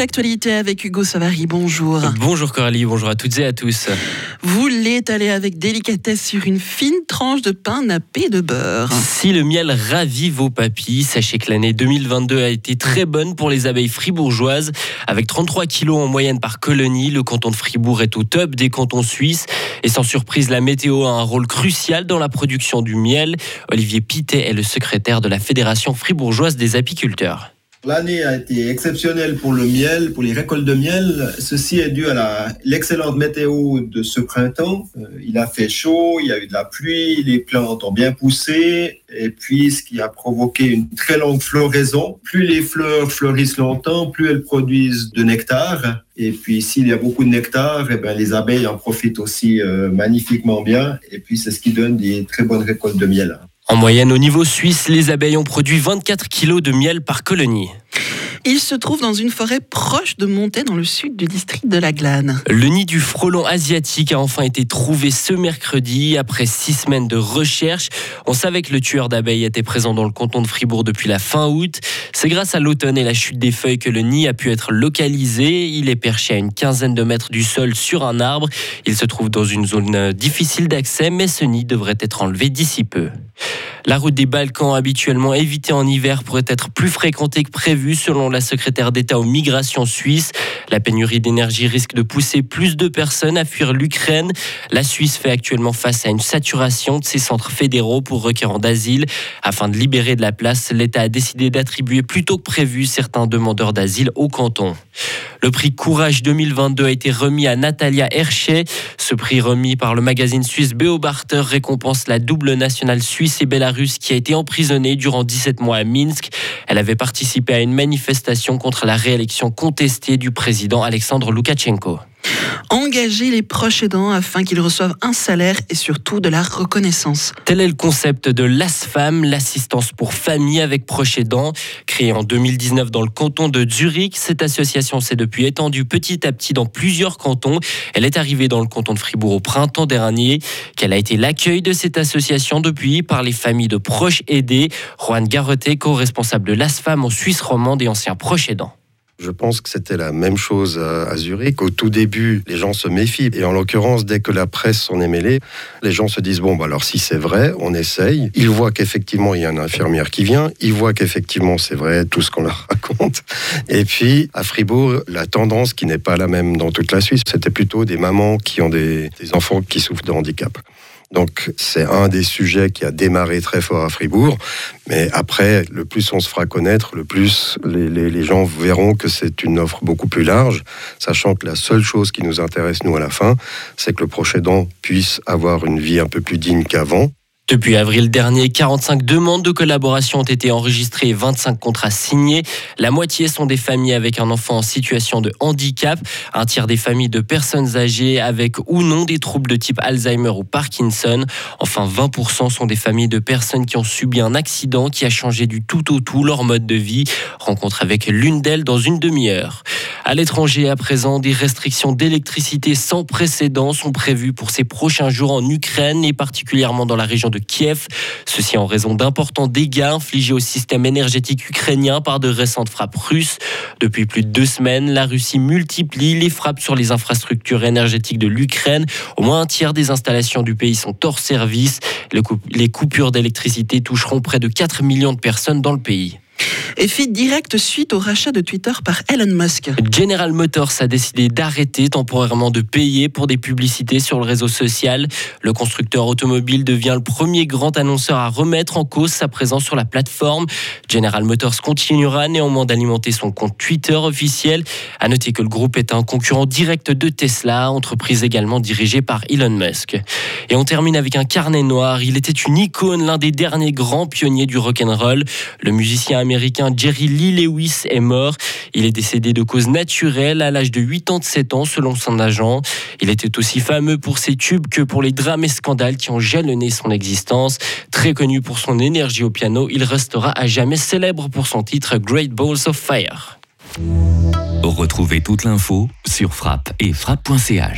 l'actualité avec Hugo Savary. Bonjour. Bonjour Coralie, bonjour à toutes et à tous. Vous l'étalez avec délicatesse sur une fine tranche de pain nappé de beurre. Si le miel ravit vos papilles, sachez que l'année 2022 a été très bonne pour les abeilles fribourgeoises. Avec 33 kilos en moyenne par colonie, le canton de Fribourg est au top des cantons suisses. Et sans surprise, la météo a un rôle crucial dans la production du miel. Olivier Pitet est le secrétaire de la Fédération fribourgeoise des apiculteurs. L'année a été exceptionnelle pour le miel, pour les récoltes de miel. Ceci est dû à l'excellente météo de ce printemps. Euh, il a fait chaud, il y a eu de la pluie, les plantes ont bien poussé, et puis ce qui a provoqué une très longue floraison. Plus les fleurs fleurissent longtemps, plus elles produisent de nectar. Et puis s'il y a beaucoup de nectar, eh ben, les abeilles en profitent aussi euh, magnifiquement bien. Et puis c'est ce qui donne des très bonnes récoltes de miel. En moyenne, au niveau suisse, les abeilles ont produit 24 kg de miel par colonie. Il se trouve dans une forêt proche de Montaix, dans le sud du district de la Glane. Le nid du frelon asiatique a enfin été trouvé ce mercredi. Après six semaines de recherche, on savait que le tueur d'abeilles était présent dans le canton de Fribourg depuis la fin août. C'est grâce à l'automne et la chute des feuilles que le nid a pu être localisé. Il est perché à une quinzaine de mètres du sol sur un arbre. Il se trouve dans une zone difficile d'accès, mais ce nid devrait être enlevé d'ici peu. La route des Balkans, habituellement évitée en hiver, pourrait être plus fréquentée que prévu selon la secrétaire d'État aux migrations suisses. La pénurie d'énergie risque de pousser plus de personnes à fuir l'Ukraine. La Suisse fait actuellement face à une saturation de ses centres fédéraux pour requérants d'asile. Afin de libérer de la place, l'État a décidé d'attribuer plus tôt que prévu certains demandeurs d'asile au canton. Le prix Courage 2022 a été remis à Natalia Herchet. Ce prix remis par le magazine suisse Beobarter récompense la double nationale suisse et bélarusse qui a été emprisonnée durant 17 mois à Minsk. Elle avait participé à une manifestation contre la réélection contestée du président Alexandre Loukachenko engager les proches aidants afin qu'ils reçoivent un salaire et surtout de la reconnaissance. Tel est le concept de l'ASFAM, l'assistance pour famille avec proches aidants. Créée en 2019 dans le canton de Zurich, cette association s'est depuis étendue petit à petit dans plusieurs cantons. Elle est arrivée dans le canton de Fribourg au printemps dernier. Quel a été l'accueil de cette association depuis par les familles de proches aidés? Juan Garreté, co-responsable de l'ASFAM en Suisse romande et ancien proche aidant. Je pense que c'était la même chose à Zurich. Au tout début, les gens se méfient. Et en l'occurrence, dès que la presse s'en est mêlée, les gens se disent, bon, bah alors si c'est vrai, on essaye. Ils voient qu'effectivement, il y a une infirmière qui vient. Ils voient qu'effectivement, c'est vrai, tout ce qu'on leur raconte. Et puis, à Fribourg, la tendance qui n'est pas la même dans toute la Suisse, c'était plutôt des mamans qui ont des enfants qui souffrent de handicap. Donc c'est un des sujets qui a démarré très fort à Fribourg. Mais après, le plus on se fera connaître, le plus les, gens verront que c'est une offre beaucoup plus large, sachant que la seule chose qui nous intéresse, nous, à la fin, c'est que le prochain aidant puisse avoir une vie un peu plus digne qu'avant. Depuis avril dernier, 45 demandes de collaboration ont été enregistrées et 25 contrats signés. La moitié sont des familles avec un enfant en situation de handicap, un tiers des familles de personnes âgées avec ou non des troubles de type Alzheimer ou Parkinson. Enfin, 20% sont des familles de personnes qui ont subi un accident qui a changé du tout au tout leur mode de vie. Rencontre avec l'une d'elles dans une demi-heure. À l'étranger, à présent, des restrictions d'électricité sans précédent sont prévues pour ces prochains jours en Ukraine et particulièrement dans la région de Kiev. Ceci en raison d'importants dégâts infligés au système énergétique ukrainien par de récentes frappes russes. Depuis plus de deux semaines, la Russie multiplie les frappes sur les infrastructures énergétiques de l'Ukraine. Au moins un tiers des installations du pays sont hors service. Les coupures d'électricité toucheront près de 4 millions de personnes dans le pays. Et fit direct suite au rachat de Twitter par Elon Musk. General Motors a décidé d'arrêter temporairement de payer pour des publicités sur le réseau social. Le constructeur automobile devient le premier grand annonceur à remettre en cause sa présence sur la plateforme. General Motors continuera néanmoins d'alimenter son compte Twitter officiel. À noter que le groupe est un concurrent direct de Tesla, entreprise également dirigée par Elon Musk. Et on termine avec un carnet noir. Il était une icône, l'un des derniers grands pionniers du rock'n'roll. Le musicien Jerry Lee Lewis est mort. Il est décédé de cause naturelle à l'âge de 87 ans selon son agent. Il était aussi fameux pour ses tubes que pour les drames et scandales qui ont jalonné son existence. Très connu pour son énergie au piano, il restera à jamais célèbre pour son titre Great Balls of Fire. Retrouvez toute l'info sur frappe et frappe.ch.